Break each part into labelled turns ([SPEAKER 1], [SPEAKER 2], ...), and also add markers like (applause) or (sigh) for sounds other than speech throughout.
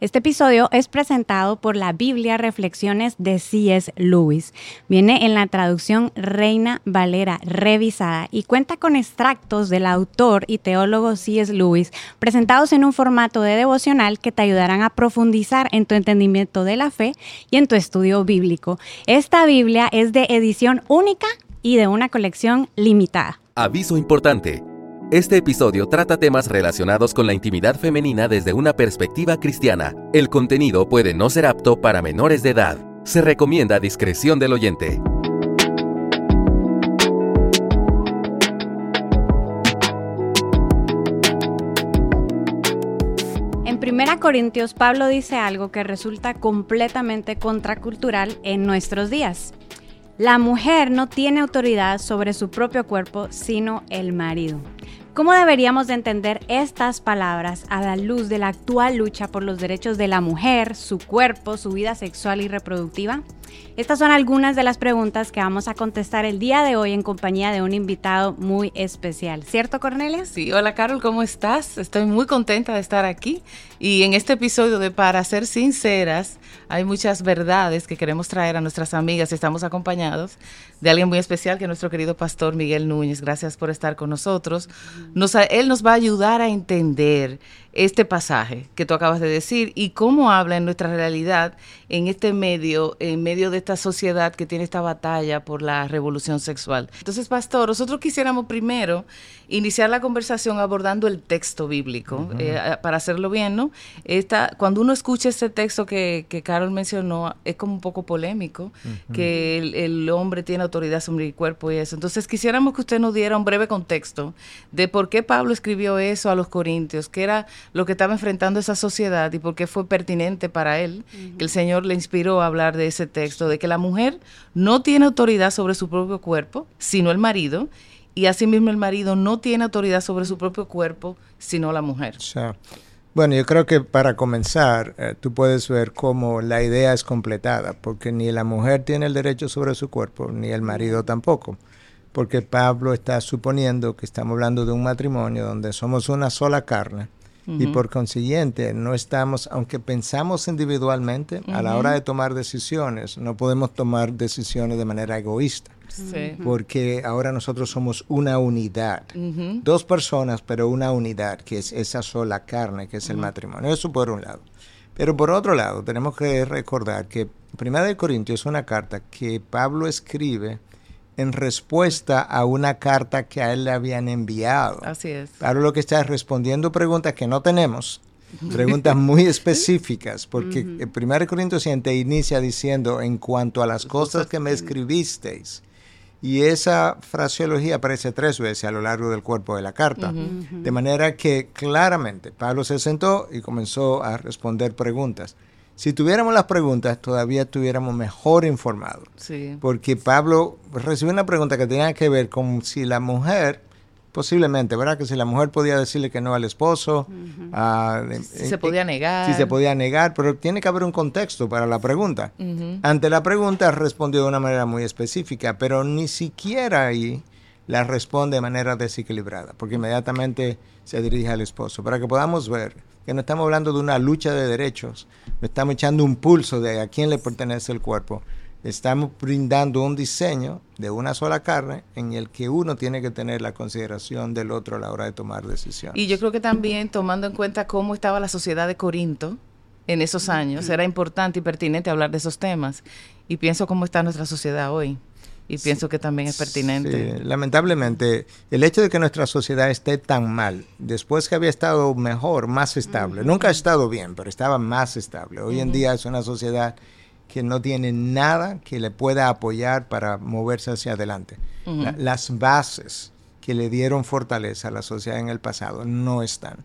[SPEAKER 1] Este episodio es presentado por la Biblia Reflexiones de C.S. Lewis. Viene en la traducción Reina Valera revisada y cuenta con extractos del autor y teólogo C.S. Lewis presentados en un formato de devocional que te ayudarán a profundizar en tu entendimiento de la fe y en tu estudio bíblico. Esta Biblia es de edición única y de una colección limitada.
[SPEAKER 2] Aviso importante. Este episodio trata temas relacionados con la intimidad femenina desde una perspectiva cristiana. El contenido puede no ser apto para menores de edad. Se recomienda discreción del oyente.
[SPEAKER 1] En 1 Corintios, Pablo dice algo que resulta completamente contracultural en nuestros días. La mujer no tiene autoridad sobre su propio cuerpo, sino el marido. ¿Cómo deberíamos de entender estas palabras a la luz de la actual lucha por los derechos de la mujer, su cuerpo, su vida sexual y reproductiva? Estas son algunas de las preguntas que vamos a contestar el día de hoy en compañía de un invitado muy especial. ¿Cierto, Cornelia?
[SPEAKER 3] Sí, hola Carol, ¿cómo estás? Estoy muy contenta de estar aquí y en este episodio de Para ser sinceras, hay muchas verdades que queremos traer a nuestras amigas y estamos acompañados de alguien muy especial que es nuestro querido pastor Miguel Núñez. Gracias por estar con nosotros. Nos, él nos va a ayudar a entender este pasaje que tú acabas de decir y cómo habla en nuestra realidad en este medio, en medio de esta sociedad que tiene esta batalla por la revolución sexual. Entonces, pastor, nosotros quisiéramos primero iniciar la conversación abordando el texto bíblico, eh, para hacerlo bien, ¿no? Esta, cuando uno escucha este texto que, que Carol mencionó, es como un poco polémico, que el, el, hombre tiene autoridad sobre el cuerpo y eso. Entonces, quisiéramos que usted nos diera un breve contexto de por qué Pablo escribió eso a los corintios, que era lo que estaba enfrentando esa sociedad y por qué fue pertinente para él, que el Señor le inspiró a hablar de ese texto, de que la mujer no tiene autoridad sobre su propio cuerpo, sino el marido, y asimismo el marido no tiene autoridad sobre su propio cuerpo, sino la mujer.
[SPEAKER 4] Bueno, yo creo que para comenzar, eh, tú puedes ver cómo la idea es completada, porque ni la mujer tiene el derecho sobre su cuerpo, ni el marido tampoco porque Pablo está suponiendo que estamos hablando de un matrimonio donde somos una sola carne y por consiguiente no estamos, aunque pensamos individualmente, a la hora de tomar decisiones, no podemos tomar decisiones de manera egoísta. Porque ahora nosotros somos una unidad. Dos personas, pero una unidad, que es esa sola carne, que es el matrimonio. Eso por un lado. Pero por otro lado, tenemos que recordar que Primera de Corintios es una carta que Pablo escribe en respuesta a una carta que a él le habían enviado.
[SPEAKER 3] Así es.
[SPEAKER 4] Pablo lo que está es respondiendo preguntas que no tenemos, preguntas muy específicas, porque el primer Corintios 7 inicia diciendo, en cuanto a las cosas que me escribisteis, y esa fraseología aparece tres veces a lo largo del cuerpo de la carta. De manera que claramente Pablo se sentó y comenzó a responder preguntas. Si tuviéramos las preguntas, todavía estuviéramos mejor informados. Sí. Porque Pablo recibió una pregunta que tenía que ver con si la mujer, posiblemente, ¿verdad? Que si la mujer podía decirle que no al esposo.
[SPEAKER 3] Si se podía negar.
[SPEAKER 4] Si se podía negar, pero tiene que haber un contexto para la pregunta. Ante la pregunta respondió de una manera muy específica, pero ni siquiera ahí la responde de manera desequilibrada, porque inmediatamente se dirige al esposo, para que podamos ver que no estamos hablando de una lucha de derechos, no estamos echando un pulso de a quién le pertenece el cuerpo, estamos brindando un diseño de una sola carne en el que uno tiene que tener la consideración del otro a la hora de tomar decisiones.
[SPEAKER 3] Y yo creo que también tomando en cuenta cómo estaba la sociedad de Corinto en esos años, era importante y pertinente hablar de esos temas. Y pienso cómo está nuestra sociedad hoy y pienso que también es pertinente.
[SPEAKER 4] Sí, lamentablemente, el hecho de que nuestra sociedad esté tan mal, después que había estado mejor, más estable, nunca ha estado bien, pero estaba más estable. Hoy en día es una sociedad que no tiene nada que le pueda apoyar para moverse hacia adelante. las bases que le dieron fortaleza a la sociedad en el pasado no están.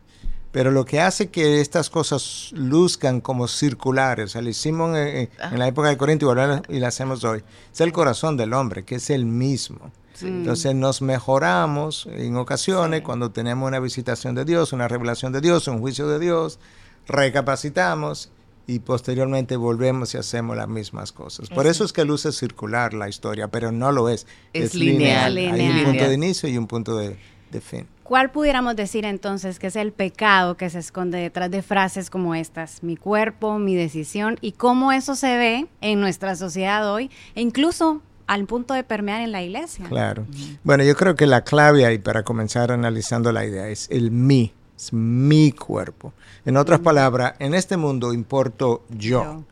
[SPEAKER 4] Pero lo que hace que estas cosas luzcan como circulares, o sea, lo hicimos en, la época de Corinto y lo hacemos hoy, es el corazón del hombre, que es el mismo. Entonces nos mejoramos en ocasiones cuando tenemos una visitación de Dios, una revelación de Dios, un juicio de Dios, recapacitamos y posteriormente volvemos y hacemos las mismas cosas. Por eso es que luce circular la historia, pero no lo es.
[SPEAKER 3] Es, lineal.
[SPEAKER 4] Hay un punto de inicio y un punto de fin.
[SPEAKER 1] ¿Cuál pudiéramos decir entonces que es el pecado que se esconde detrás de frases como estas? Mi cuerpo, mi decisión y cómo eso se ve en nuestra sociedad hoy e incluso al punto de permear en la iglesia.
[SPEAKER 4] Claro. Bueno, yo creo que la clave ahí para comenzar analizando la idea es el mí, es mi cuerpo. En otras palabras, en este mundo importo yo,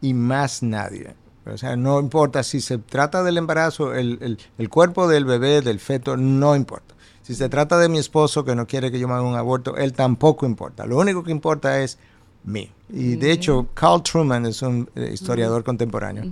[SPEAKER 4] y más nadie. O sea, no importa si se trata del embarazo, el, el cuerpo del bebé, del feto, no importa. Si se trata de mi esposo que no quiere que yo me haga un aborto, él tampoco importa. Lo único que importa es mí. Y de hecho, Carl Truman es un eh, historiador contemporáneo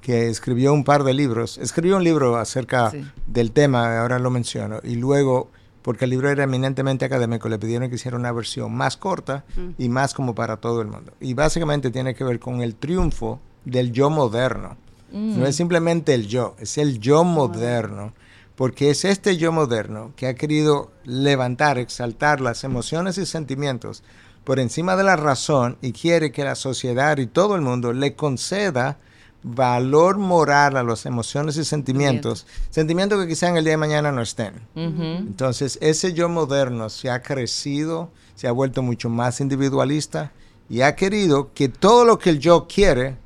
[SPEAKER 4] que escribió un par de libros. Escribió un libro acerca del tema, ahora lo menciono, y luego, porque el libro era eminentemente académico, le pidieron que hiciera una versión más corta y más como para todo el mundo. Y básicamente tiene que ver con el triunfo del yo moderno. No es simplemente el yo, es el yo moderno porque es este yo moderno que ha querido levantar, exaltar las emociones y sentimientos por encima de la razón y quiere que la sociedad y todo el mundo le conceda valor moral a las emociones y sentimientos, sentimientos que quizá en el día de mañana no estén. Entonces, ese yo moderno se ha crecido, se ha vuelto mucho más individualista y ha querido que todo lo que el yo quiere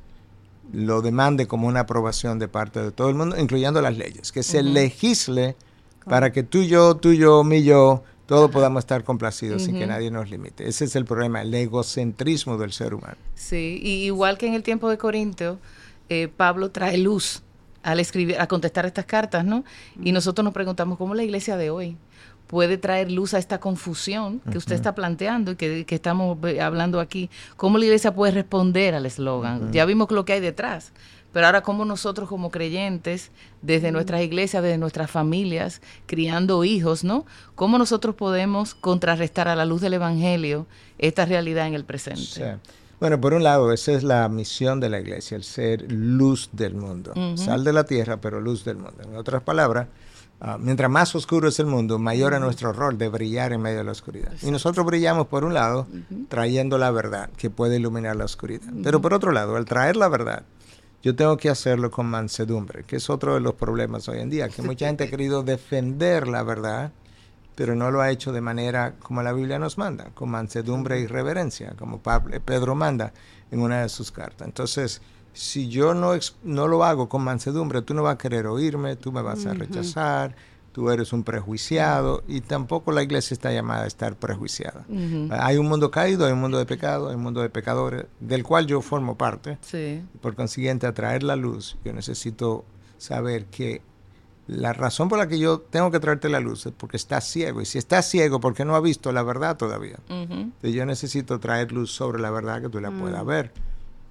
[SPEAKER 4] lo demande como una aprobación de parte de todo el mundo, incluyendo las leyes, que se legisle para que tú y yo, tú yo, mi yo, todos podamos estar complacidos sin que nadie nos limite. Ese es el problema, el egocentrismo del ser humano.
[SPEAKER 3] Sí, y igual que en el tiempo de Corinto, eh, Pablo trae luz al escribir, a contestar estas cartas, ¿no? Y nosotros nos preguntamos cómo la iglesia de hoy puede traer luz a esta confusión que usted está planteando y que, estamos hablando aquí. ¿Cómo la iglesia puede responder al eslogan? Ya vimos lo que hay detrás, pero ahora cómo nosotros como creyentes, desde nuestras iglesias, desde nuestras familias, criando hijos, ¿no? ¿Cómo nosotros podemos contrarrestar a la luz del Evangelio esta realidad en el presente?
[SPEAKER 4] Bueno, por un lado, esa es la misión de la iglesia, el ser luz del mundo. Sal de la tierra, pero luz del mundo. En otras palabras, Ah, mientras más oscuro es el mundo, mayor es nuestro rol de brillar en medio de la oscuridad. Y nosotros brillamos, por un lado, trayendo la verdad que puede iluminar la oscuridad. Pero por otro lado, al traer la verdad, yo tengo que hacerlo con mansedumbre, que es otro de los problemas hoy en día, que mucha gente ha querido defender la verdad, pero no lo ha hecho de manera como la Biblia nos manda, con mansedumbre y reverencia, como Pedro manda en una de sus cartas. Entonces, si yo no, no lo hago con mansedumbre, tú no vas a querer oírme, tú me vas a rechazar, tú eres un prejuiciado y tampoco la iglesia está llamada a estar prejuiciada. Hay un mundo caído, hay un mundo de pecado, hay un mundo de pecadores, del cual yo formo parte. Por consiguiente, a traer la luz, yo necesito saber que la razón por la que yo tengo que traerte la luz es porque estás ciego. Y si estás ciego, porque no ha visto la verdad todavía. Entonces yo necesito traer luz sobre la verdad que tú la puedas mm. ver.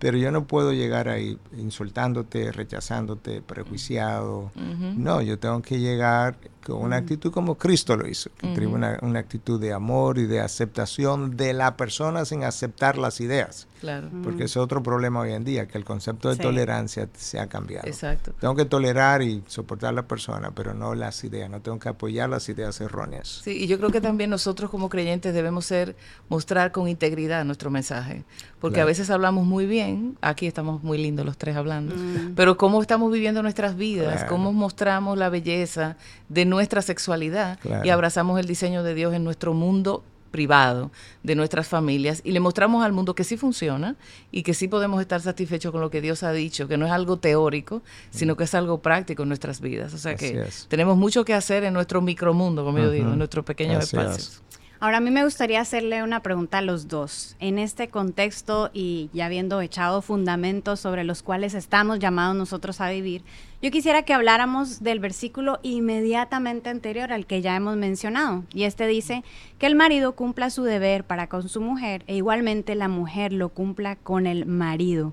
[SPEAKER 4] Pero yo no puedo llegar ahí insultándote, rechazándote, prejuiciado. No, yo tengo que llegar con una actitud como Cristo lo hizo, que una, una, actitud de amor y de aceptación de la persona sin aceptar las ideas. Claro. Porque es otro problema hoy en día, que el concepto de tolerancia se ha cambiado. Exacto. Tengo que tolerar y soportar a la persona, pero no las ideas, no tengo que apoyar las ideas erróneas.
[SPEAKER 3] Sí, y yo creo que también nosotros como creyentes debemos ser, mostrar con integridad nuestro mensaje, porque a veces hablamos muy bien, aquí estamos muy lindos los tres hablando, mm. pero cómo estamos viviendo nuestras vidas, cómo mostramos la belleza de nuestra sexualidad y abrazamos el diseño de Dios en nuestro mundo privado de nuestras familias y le mostramos al mundo que sí funciona y que sí podemos estar satisfechos con lo que Dios ha dicho, que no es algo teórico, sino que es algo práctico en nuestras vidas. O sea que tenemos mucho que hacer en nuestro micromundo, como yo digo, en nuestros pequeños espacios.
[SPEAKER 1] Ahora a mí me gustaría hacerle una pregunta a los dos. En este contexto y ya habiendo echado fundamentos sobre los cuales estamos llamados nosotros a vivir, yo quisiera que habláramos del versículo inmediatamente anterior al que ya hemos mencionado. Y este dice que el marido cumpla su deber para con su mujer e igualmente la mujer lo cumpla con el marido.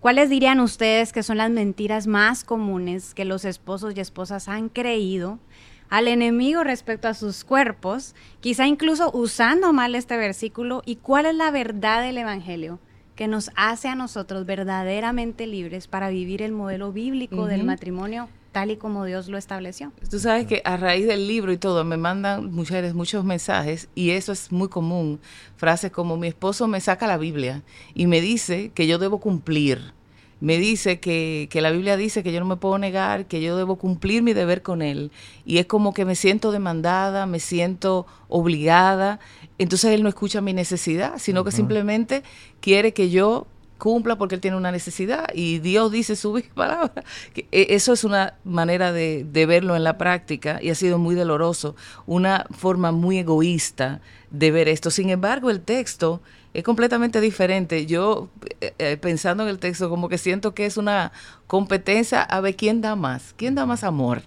[SPEAKER 1] ¿Cuáles dirían ustedes que son las mentiras más comunes que los esposos y esposas han creído al enemigo respecto a sus cuerpos, quizá incluso usando mal este versículo, y cuál es la verdad del Evangelio que nos hace a nosotros verdaderamente libres para vivir el modelo bíblico del matrimonio tal y como Dios lo estableció.
[SPEAKER 3] Tú sabes que a raíz del libro y todo me mandan mujeres muchos mensajes y eso es muy común. Frases como mi esposo me saca la Biblia y me dice que yo debo cumplir me dice que, que, la Biblia dice que yo no me puedo negar, que yo debo cumplir mi deber con Él. Y es como que me siento demandada, me siento obligada. Entonces Él no escucha mi necesidad, sino que simplemente quiere que yo cumpla porque Él tiene una necesidad y Dios dice su (laughs) palabra. E, eso es una manera de, de verlo en la práctica y ha sido muy doloroso, una forma muy egoísta de ver esto. Sin embargo, el texto es completamente diferente. Yo, eh, eh, pensando en el texto, como que siento que es una competencia a ver quién da más, quién da más amor,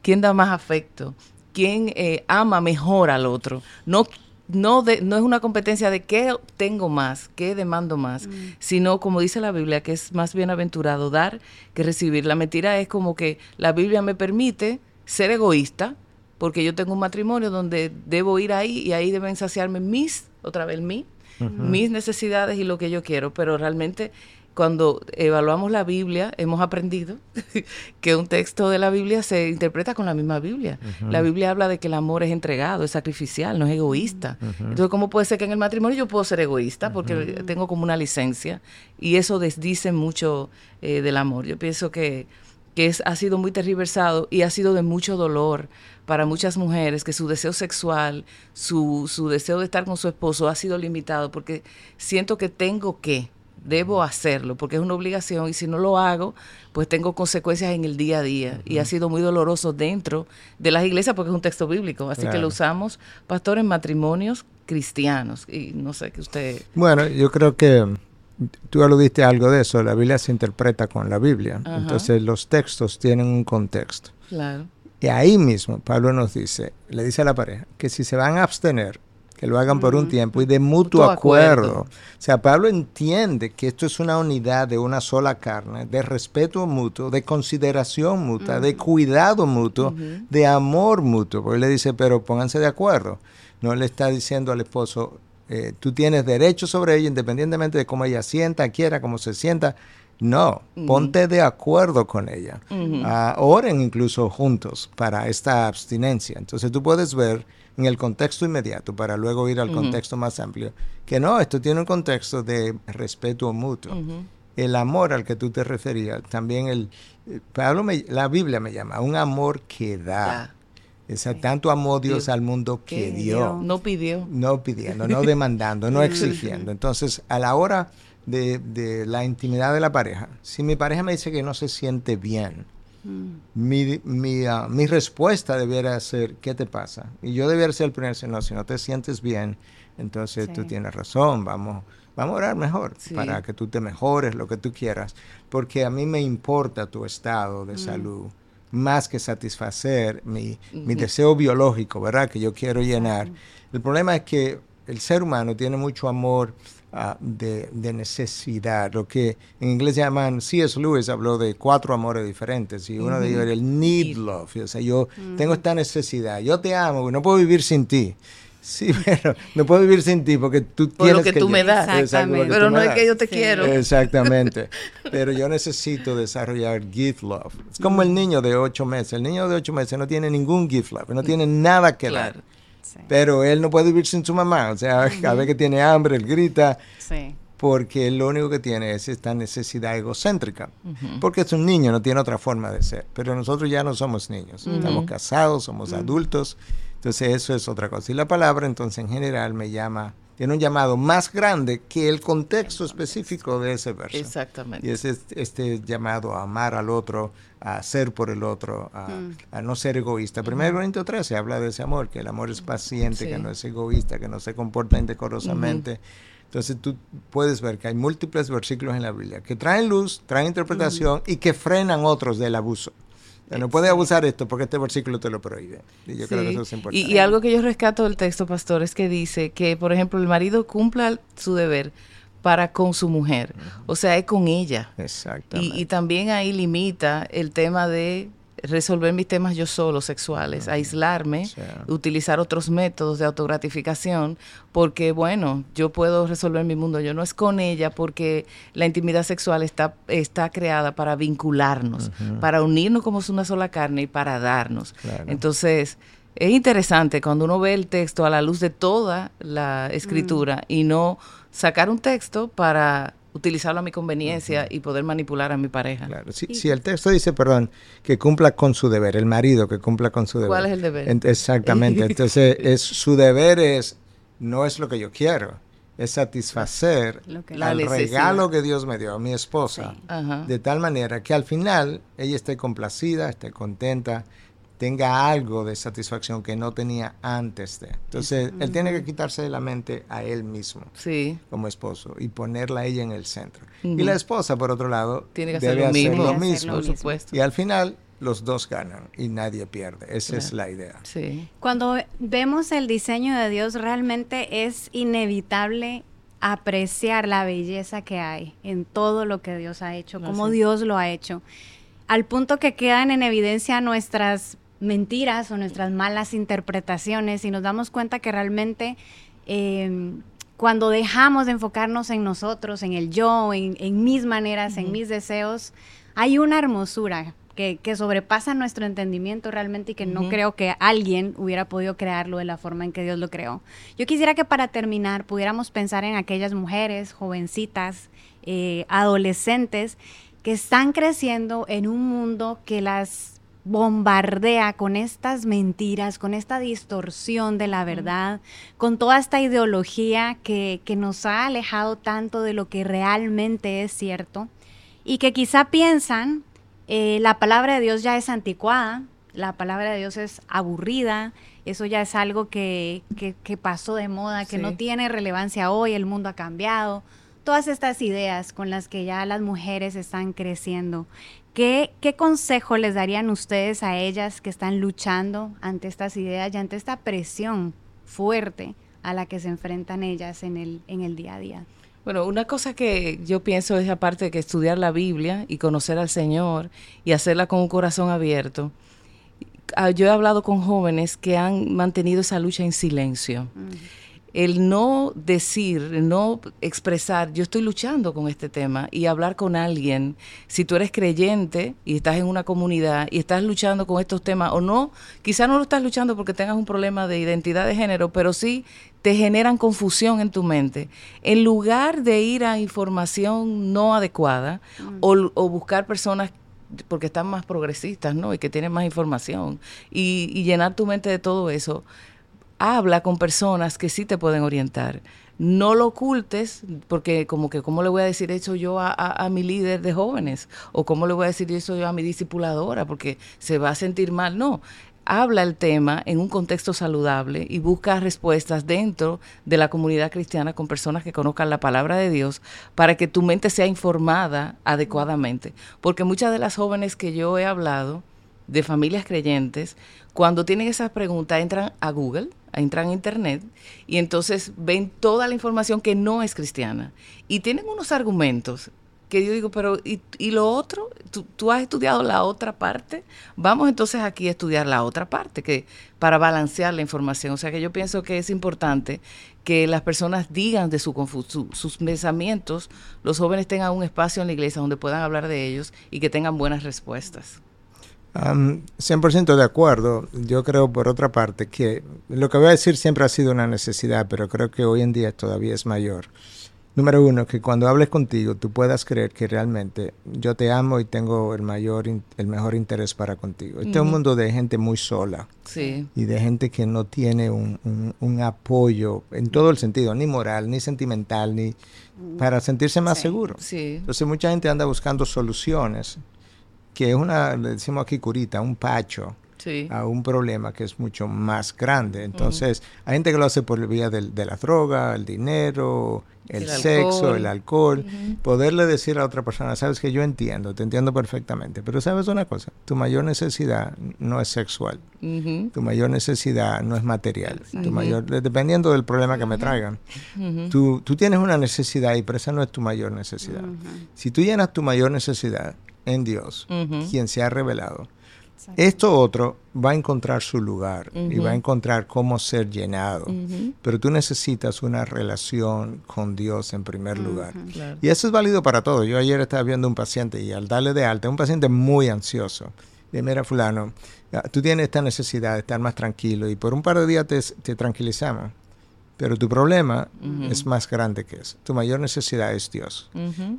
[SPEAKER 3] quién da más afecto, quién eh, ama mejor al otro. No, no, de, no es una competencia de qué tengo más, qué demando más, mm. sino como dice la Biblia, que es más bienaventurado dar que recibir. La mentira es como que la Biblia me permite ser egoísta, porque yo tengo un matrimonio donde debo ir ahí y ahí deben saciarme mis, otra vez mis necesidades y lo que yo quiero, pero realmente cuando evaluamos la Biblia, hemos aprendido (laughs) que un texto de la Biblia se interpreta con la misma Biblia. La Biblia habla de que el amor es entregado, es sacrificial, no es egoísta. Entonces, ¿cómo puede ser que en el matrimonio yo puedo ser egoísta? Porque tengo como una licencia y eso desdice mucho eh, del amor. Yo pienso que, que es, ha sido muy tergiversado y ha sido de mucho dolor para muchas mujeres que su deseo sexual, su, su deseo de estar con su esposo ha sido limitado porque siento que tengo que, debo hacerlo porque es una obligación y si no lo hago, pues tengo consecuencias en el día a día. Y ha sido muy doloroso dentro de las iglesias porque es un texto bíblico, así que lo usamos, pastor, en matrimonios cristianos. Y no sé qué usted...
[SPEAKER 4] Bueno, yo creo que tú aludiste algo de eso, la Biblia se interpreta con la Biblia, entonces los textos tienen un contexto.
[SPEAKER 3] Claro.
[SPEAKER 4] Y ahí mismo Pablo nos dice, le dice a la pareja, que si se van a abstener, que lo hagan por un tiempo y de mutuo, acuerdo. O sea, Pablo entiende que esto es una unidad de una sola carne, de respeto mutuo, de consideración mutua, de cuidado mutuo, de amor mutuo. Porque le dice, pero pónganse de acuerdo. No le está diciendo al esposo, eh, tú tienes derecho sobre ella independientemente de cómo ella sienta, quiera, cómo se sienta. No, ponte de acuerdo con ella. Ah, oren incluso juntos para esta abstinencia. Entonces tú puedes ver en el contexto inmediato para luego ir al contexto más amplio que no, esto tiene un contexto de respeto mutuo. El amor al que tú te referías, también el eh, Pablo la Biblia me llama un amor que da. tanto amó Dios, al mundo que dio.
[SPEAKER 3] No pidió.
[SPEAKER 4] No pidiendo, no (laughs) demandando, no exigiendo. Entonces, a la hora de, la intimidad de la pareja. Si mi pareja me dice que no se siente bien, mm. mi, mi, ah, mi, respuesta debiera ser, ¿qué te pasa? Y yo debiera ser el primer decir, no, si no te sientes bien, entonces tú tienes razón, vamos, vamos a orar mejor para que tú te mejores, lo que tú quieras, porque a mí me importa tu estado de mm. salud más que satisfacer mi, mi deseo biológico, ¿verdad? Que yo quiero llenar. El problema es que el ser humano tiene mucho amor Ah, de, necesidad, lo que en inglés llaman, C.S. Lewis habló de cuatro amores diferentes y uno de ellos era el need love, o sea, yo tengo esta necesidad, yo te amo, no puedo vivir sin ti. Sí, (laughs) pero no puedo vivir sin ti porque tú
[SPEAKER 3] Por
[SPEAKER 4] tienes
[SPEAKER 3] lo que, tú me das. Exactamente. Pero no es que yo te quiero.
[SPEAKER 4] Exactamente. (laughs) Pero yo necesito desarrollar gift love. Es como el niño de ocho meses. El niño de ocho meses no tiene ningún gift love, no tiene nada que dar. Pero él no puede vivir sin su mamá. O sea, cada vez que tiene hambre, él grita. Porque lo único que tiene es esta necesidad egocéntrica. Porque es un niño, no tiene otra forma de ser. Pero nosotros ya no somos niños. Estamos casados, somos adultos. Entonces eso es otra cosa. Y la palabra entonces en general me llama tiene un llamado más grande que el contexto específico de ese verso.
[SPEAKER 3] Exactamente.
[SPEAKER 4] Y es este, este llamado a amar al otro, a ser por el otro, a, mm. no ser egoísta. Primero Corintios 13 habla de ese amor, que el amor es paciente, que no es egoísta, que no se comporta indecorosamente. Entonces tú puedes ver que hay múltiples versículos en la Biblia que traen luz, traen interpretación y que frenan otros del abuso. No puede abusar esto porque este versículo te lo prohíbe. Y yo creo que eso es importante.
[SPEAKER 3] Y, algo que yo rescato del texto, pastor, es que dice que, por ejemplo, el marido cumpla su deber para con su mujer. O sea, es con ella.
[SPEAKER 4] Exactamente.
[SPEAKER 3] y también ahí limita el tema de resolver mis temas yo solo, sexuales, aislarme, utilizar otros métodos de autogratificación, porque bueno, yo puedo resolver mi mundo, yo no es con ella, porque la intimidad sexual está, está creada para vincularnos, para unirnos como una sola carne y para darnos. Entonces, es interesante cuando uno ve el texto a la luz de toda la escritura y no sacar un texto para utilizarlo a mi conveniencia y poder manipular a mi pareja.
[SPEAKER 4] Claro. Si, el texto dice, perdón, que cumpla con su deber, el marido que cumpla con su deber.
[SPEAKER 3] ¿Cuál es el deber?
[SPEAKER 4] exactamente. (laughs) Entonces, es, su deber es, no es lo que yo quiero, es satisfacer el regalo que Dios me dio a mi esposa, de tal manera que al final ella esté complacida, esté contenta, tenga algo de satisfacción que no tenía antes de. Entonces, él tiene que quitarse de la mente a él mismo
[SPEAKER 3] sí.
[SPEAKER 4] como esposo y ponerla a ella en el centro. Y la esposa, por otro lado,
[SPEAKER 3] tiene que debe hacer lo mismo.
[SPEAKER 4] Por supuesto. Y al final, los dos ganan y nadie pierde. Esa es la idea.
[SPEAKER 3] Sí.
[SPEAKER 1] Cuando vemos el diseño de Dios, realmente es inevitable apreciar la belleza que hay en todo lo que Dios ha hecho, como Dios lo ha hecho, al punto que quedan en evidencia nuestras mentiras o nuestras malas interpretaciones y nos damos cuenta que realmente em, cuando dejamos de enfocarnos en nosotros, en el yo, en, mis maneras, en mis deseos, hay una hermosura que, sobrepasa nuestro entendimiento realmente y que no creo que alguien hubiera podido crearlo de la forma en que Dios lo creó. Yo quisiera que para terminar pudiéramos pensar en aquellas mujeres, jovencitas, eh, adolescentes, que están creciendo en un mundo que las bombardea con estas mentiras, con esta distorsión de la verdad, con toda esta ideología que, nos ha alejado tanto de lo que realmente es cierto y que quizá piensan eh, la palabra de Dios ya es anticuada, la palabra de Dios es aburrida, eso ya es algo que, pasó de moda, que no tiene relevancia hoy, el mundo ha cambiado. Todas estas ideas con las que ya las mujeres están creciendo. ¿Qué, consejo les darían ustedes a ellas que están luchando ante estas ideas y ante esta presión fuerte a la que se enfrentan ellas en el, en el día a día?
[SPEAKER 3] Bueno, una cosa que yo pienso es aparte de que estudiar la Biblia y conocer al Señor y hacerla con un corazón abierto. Ah, yo he hablado con jóvenes que han mantenido esa lucha en silencio el no decir, no expresar, yo estoy luchando con este tema y hablar con alguien, si tú eres creyente y estás en una comunidad y estás luchando con estos temas o no, quizá no lo estás luchando porque tengas un problema de identidad de género, pero sí te generan confusión en tu mente. En lugar de ir a información no adecuada mm. o, buscar personas porque están más progresistas, ¿no? Y que tienen más información y, y llenar tu mente de todo eso habla con personas que sí te pueden orientar. No lo ocultes, porque como que, ¿cómo le voy a decir eso yo a, mi líder de jóvenes? ¿O cómo le voy a decir eso yo a mi discipuladora? Porque se va a sentir mal. No, habla el tema en un contexto saludable y busca respuestas dentro de la comunidad cristiana con personas que conozcan la palabra de Dios para que tu mente sea informada adecuadamente. Porque muchas de las jóvenes que yo he hablado, de familias creyentes, cuando tienen esas preguntas entran a Google, entran a Internet y entonces ven toda la información que no es cristiana y tienen unos argumentos que yo digo, pero ¿y, lo otro? ¿Tú, has estudiado la otra parte? Vamos entonces aquí a estudiar la otra parte, que para balancear la información. O sea que yo pienso que es importante que las personas digan de su, sus pensamientos, los jóvenes tengan un espacio en la iglesia donde puedan hablar de ellos y que tengan buenas respuestas.
[SPEAKER 4] 100% de acuerdo. Yo creo, por otra parte, que lo que voy a decir siempre ha sido una necesidad, pero creo que hoy en día todavía es mayor. Número uno, que cuando hables contigo tú puedas creer que realmente yo te amo y tengo el mayor, el mejor interés para contigo. Este es un mundo de gente muy sola
[SPEAKER 3] sí.
[SPEAKER 4] y de gente que no tiene un, un, apoyo en todo el sentido, ni moral, ni sentimental, ni para sentirse más seguro.
[SPEAKER 3] Sí.
[SPEAKER 4] Entonces mucha gente anda buscando soluciones que es una, le decimos aquí curita, un pacho a un problema que es mucho más grande. Entonces, hay gente que lo hace por vía de la droga, el dinero, el, sexo, el alcohol. Poderle decir a otra persona, sabes que yo entiendo, te entiendo perfectamente, pero sabes una cosa, tu mayor necesidad no es sexual, tu mayor necesidad no es material, tu mayor, dependiendo del problema que me traigan, tú, tú tienes una necesidad y pero esa no es tu mayor necesidad. Si tú llenas tu mayor necesidad, en Dios, quien se ha revelado. Esto otro va a encontrar su lugar y va a encontrar cómo ser llenado. Pero tú necesitas una relación con Dios en primer lugar. Y eso es válido para todo. Yo ayer estaba viendo un paciente y al darle de alta, un paciente muy ansioso. De mira, fulano, tú tienes esta necesidad de estar más tranquilo y por un par de días te, te tranquilizamos Pero tu problema es más grande que eso. Tu mayor necesidad es Dios.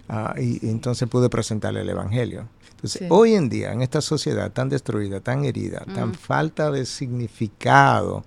[SPEAKER 4] Ah, y, entonces pude presentarle el Evangelio. Entonces, hoy en día, en esta sociedad tan destruida, tan herida, tan falta de significado,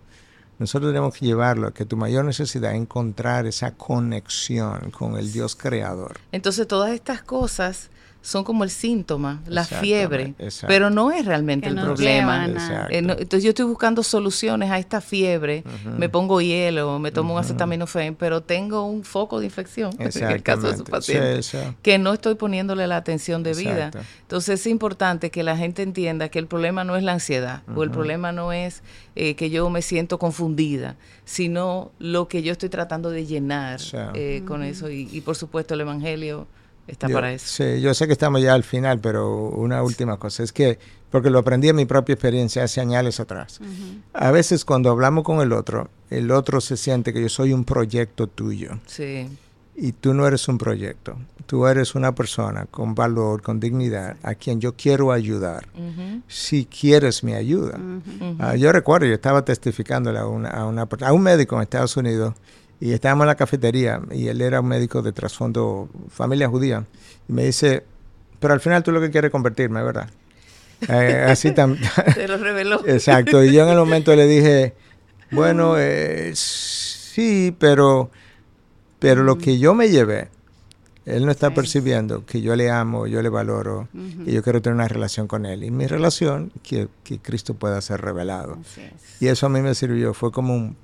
[SPEAKER 4] nosotros tenemos que llevarlo a que tu mayor necesidad es encontrar esa conexión con el Dios creador.
[SPEAKER 3] Entonces, todas estas cosas son como el síntoma, la fiebre, pero no es realmente el problema. Eh, entonces yo estoy buscando soluciones a esta fiebre, me pongo hielo, me tomo un acetaminofén, pero tengo un foco de infección, (laughs) en el caso de su paciente, que no estoy poniéndole la atención debida. Entonces es importante que la gente entienda que el problema no es la ansiedad, o el problema no es eh, que yo me siento confundida, sino lo que yo estoy tratando de llenar eh, con eso. Y, y por supuesto el Evangelio está para eso.
[SPEAKER 4] Sí, yo sé que estamos ya al final, pero una última cosa es que, porque lo aprendí en mi propia experiencia hace años atrás, a veces cuando hablamos con el otro, el otro se siente que yo soy un proyecto tuyo.
[SPEAKER 3] Sí.
[SPEAKER 4] Y tú no eres un proyecto, tú eres una persona con valor, con dignidad, a quien yo quiero ayudar, si quieres mi ayuda. Ah, yo recuerdo, yo estaba testificándole a, una, a, una, a un médico en Estados Unidos y estábamos en la cafetería y él era un médico de trasfondo, familia judía, y me dice, pero al final tú lo que quieres convertirme, ¿verdad? Eh, así también.
[SPEAKER 3] Se (laughs) lo reveló. (laughs)
[SPEAKER 4] Exacto, y yo en el momento le dije, bueno, eh, sí, pero, pero lo que yo me llevé, él no está percibiendo que yo le amo, yo le valoro y yo quiero tener una relación con él. Y mi relación, que, que Cristo pueda ser revelado. Y eso a mí me sirvió, fue como un...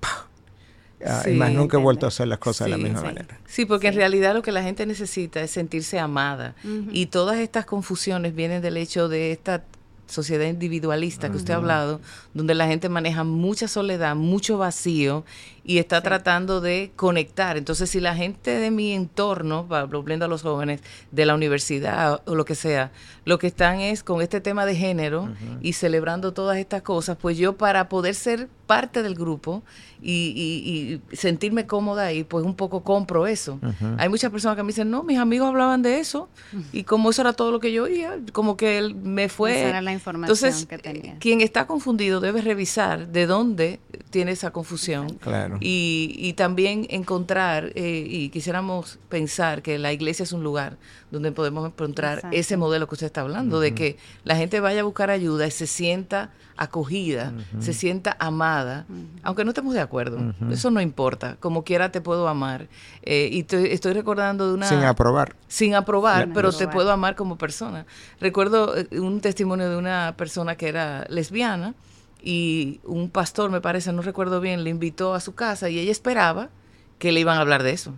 [SPEAKER 4] Ah, y más nunca he vuelto a hacer las cosas de la misma manera.
[SPEAKER 3] Sí, porque en realidad lo que la gente necesita es sentirse amada. Y todas estas confusiones vienen del hecho de esta sociedad individualista que usted ha hablado, donde la gente maneja mucha soledad, mucho vacío y está tratando de conectar. Entonces, si la gente de mi entorno, volviendo a los jóvenes, de la universidad o lo que sea, lo que están es con este tema de género y celebrando todas estas cosas, pues yo para poder ser parte del grupo y, sentirme cómoda ahí, pues un poco compro eso. Hay muchas personas que me dicen, no, mis amigos hablaban de eso y como eso era todo lo que yo oía, como que él me fue...
[SPEAKER 1] Esa era la información
[SPEAKER 3] Entonces, que tenía. quien está confundido debe revisar de dónde tiene esa confusión.
[SPEAKER 4] Claro.
[SPEAKER 3] Y, también encontrar, eh, y quisiéramos pensar que la iglesia es un lugar donde podemos encontrar ese modelo que usted está hablando, de que la gente vaya a buscar ayuda y se sienta acogida, se sienta amada, aunque no estemos de acuerdo, eso no importa, como quiera te puedo amar. Eh, y estoy recordando de una...
[SPEAKER 4] Sin aprobar.
[SPEAKER 3] Sin aprobar, pero te puedo amar como persona. Recuerdo eh, un testimonio de una persona que era lesbiana, y un pastor, me parece, no recuerdo bien, le invitó a su casa y ella esperaba que le iban a hablar de eso.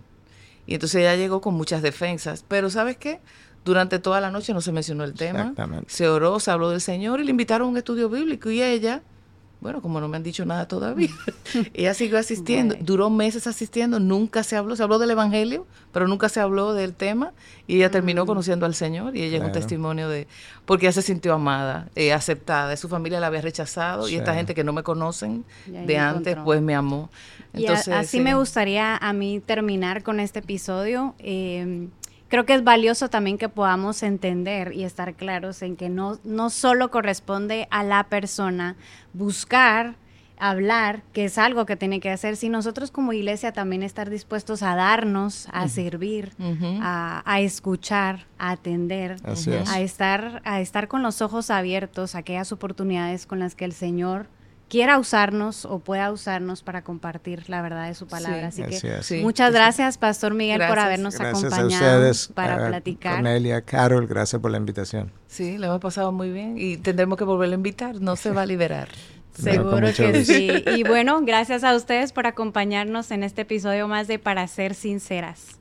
[SPEAKER 3] Y entonces ella llegó con muchas defensas, pero ¿sabes qué? Durante toda la noche no se mencionó el tema, se oró, se habló del Señor y le invitaron a un estudio bíblico. Y ella bueno, como no me han dicho nada todavía, (laughs) ella siguió asistiendo, duró meses asistiendo, nunca se habló, se habló del Evangelio, pero nunca se habló del tema y ella terminó mm. conociendo al Señor y ella es un testimonio de, porque ella se sintió amada, eh, aceptada, su familia la había rechazado y esta gente que no me conocen de antes, pues me amó.
[SPEAKER 1] Entonces, así me gustaría a mí terminar con este episodio. Eh, creo que es valioso también que podamos entender y estar claros en que no, no solo corresponde a la persona buscar hablar, que es algo que tiene que hacer, si nosotros como iglesia también estar dispuestos a darnos, a servir, a, escuchar, a atender, a estar, a estar con los ojos abiertos a aquellas oportunidades con las que el Señor quiera usarnos o pueda usarnos para compartir la verdad de su palabra. Así que muchas gracias, Pastor Miguel, por habernos acompañado para platicar.
[SPEAKER 4] Cornelia, Carol, gracias por la invitación.
[SPEAKER 3] Sí, lo hemos pasado muy bien y tendremos que volverlo a invitar, no se va a liberar. (laughs)
[SPEAKER 1] Seguro que sí. Y bueno, gracias a ustedes por acompañarnos en este episodio más de Para Ser Sinceras.